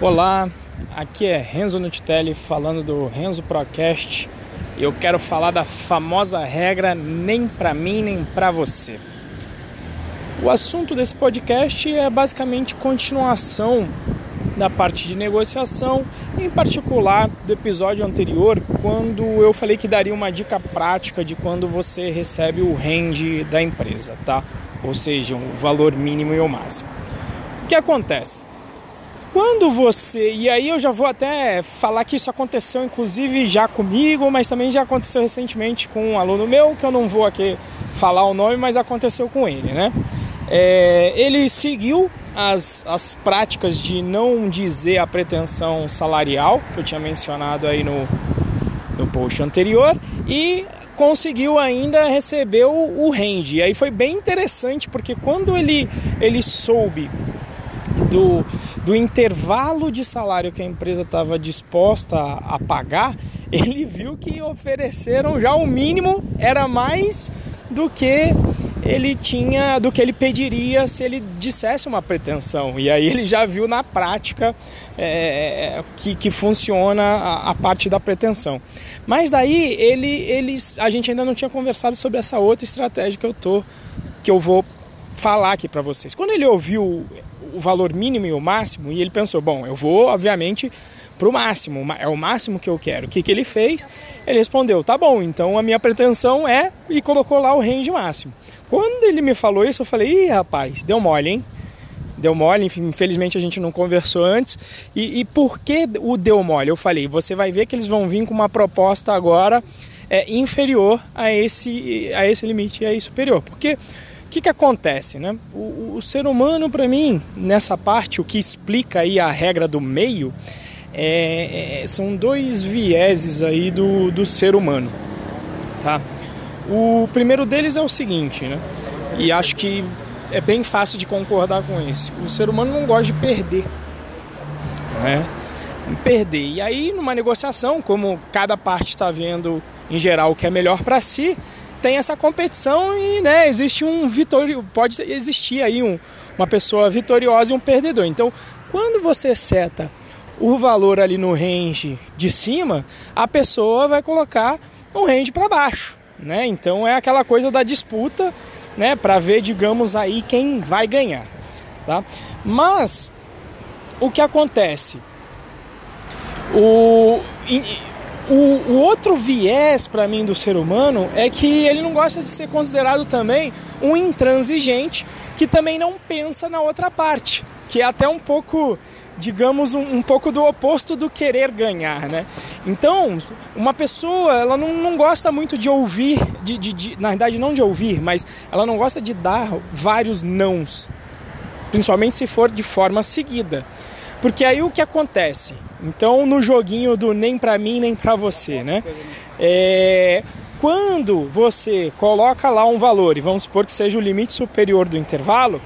Olá, aqui é Renzo Nutitelli falando do Renzo Procast e eu quero falar da famosa regra nem para mim nem para você. O assunto desse podcast é basicamente continuação da parte de negociação, em particular do episódio anterior, quando eu falei que daria uma dica prática de quando você recebe o rende da empresa, tá? Ou seja, o valor mínimo e o máximo. O que acontece? Quando você. E aí eu já vou até falar que isso aconteceu, inclusive, já comigo, mas também já aconteceu recentemente com um aluno meu, que eu não vou aqui falar o nome, mas aconteceu com ele, né? É, ele seguiu as, as práticas de não dizer a pretensão salarial, que eu tinha mencionado aí no, no post anterior, e conseguiu ainda receber o, o rende. E aí foi bem interessante, porque quando ele, ele soube do, do intervalo de salário que a empresa estava disposta a, pagar, ele viu que ofereceram já o mínimo, era mais do que ele tinha, do que ele pediria se ele dissesse uma pretensão. E aí ele já viu na prática é, que, que funciona a, a, parte da pretensão. Mas daí ele, ele, a gente ainda não tinha conversado sobre essa outra estratégia que eu tô, que eu vou falar aqui para vocês. Quando ele ouviu o valor mínimo e o máximo e ele pensou, bom, eu vou obviamente para o máximo, é o máximo que eu quero. O que, que ele fez? Ele respondeu, tá bom, então a minha pretensão é e colocou lá o range máximo. Quando ele me falou isso, eu falei, ih, rapaz, deu mole, hein? Deu mole, infelizmente a gente não conversou antes. E, e por que o deu mole? Eu falei, você vai ver que eles vão vir com uma proposta agora é, inferior a esse, a esse limite aí superior. Porque o que, que acontece, né? O, o ser humano, para mim, nessa parte, o que explica aí a regra do meio, é, é, são dois vieses aí do, do ser humano, tá? O primeiro deles é o seguinte, né? E acho que é bem fácil de concordar com isso. O ser humano não gosta de perder, né? Perder. E aí, numa negociação, como cada parte está vendo em geral o que é melhor para si, tem essa competição e né, existe um vitório, pode existir aí um, uma pessoa vitoriosa e um perdedor. Então, quando você seta o valor ali no range de cima, a pessoa vai colocar um range para baixo, né? Então é aquela coisa da disputa, né, para ver, digamos aí quem vai ganhar, tá? Mas o que acontece? O o, o outro viés para mim do ser humano é que ele não gosta de ser considerado também um intransigente que também não pensa na outra parte, que é até um pouco digamos, um, um, pouco do oposto do querer ganhar, né? Então, uma pessoa, ela não, não gosta muito de ouvir, de, de, de, na verdade não de ouvir, mas ela não gosta de dar vários nãos, principalmente se for de forma seguida. Porque aí o que acontece? Então, no joguinho do nem para mim, nem para você, né? É, quando você coloca lá um valor, e vamos supor que seja o limite superior do intervalo,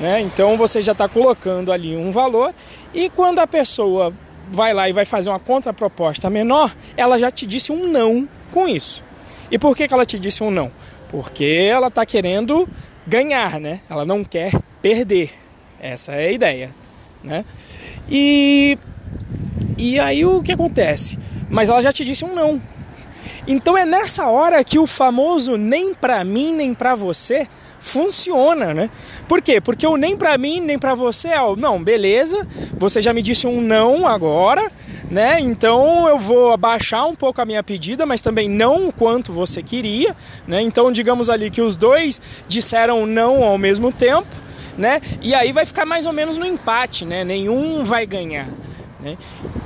né? Então você já está colocando ali um valor, e quando a pessoa vai lá e vai fazer uma contraproposta menor, ela já te disse um não com isso. E por que, que ela te disse um não? Porque ela está querendo ganhar, né? Ela não quer perder. Essa é a ideia, né? E e aí o que acontece? Mas ela já te disse um não. Então é nessa hora que o famoso nem pra mim, nem pra você funciona, né? Por quê? Porque o nem pra mim, nem pra você é o não, beleza, você já me disse um não agora, né? Então eu vou abaixar um pouco a minha pedida, mas também não o quanto você queria, né? Então digamos ali que os dois disseram não ao mesmo tempo, né? E aí vai ficar mais ou menos no empate, né? Nenhum vai ganhar. Né?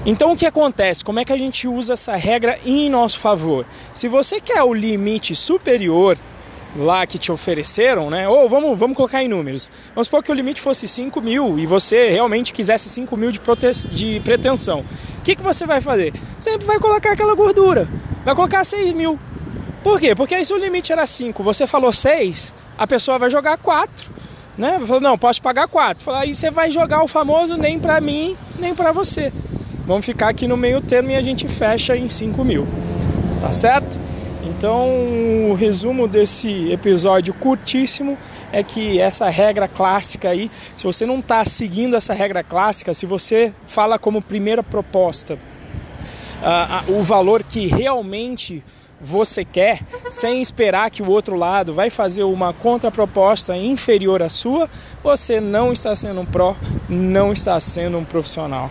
Então o que acontece? Como é que a gente usa essa regra em nosso favor? Se você quer o limite superior lá que te ofereceram, né? Ou vamos, vamos colocar em números. Vamos supor que o limite fosse 5 mil e você realmente quisesse 5 mil de, de pretensão. O que, que você vai fazer? Sempre vai colocar aquela gordura. Vai colocar 6 mil. Por quê? Porque aí se o limite era 5, você falou 6, a pessoa vai jogar 4 né? Falou, não, posso pagar quatro. Falou, aí você vai jogar o famoso nem para mim, nem para você. Vamos ficar aqui no meio termo e a gente fecha em 5 mil. Tá certo? Então, o resumo desse episódio curtíssimo é que essa regra clássica aí, se você não está seguindo essa regra clássica, se você fala como primeira proposta uh, uh, o valor que realmente você quer, sem esperar que o outro lado vai fazer uma contraproposta inferior à sua, você não está sendo um pró, não está sendo um profissional.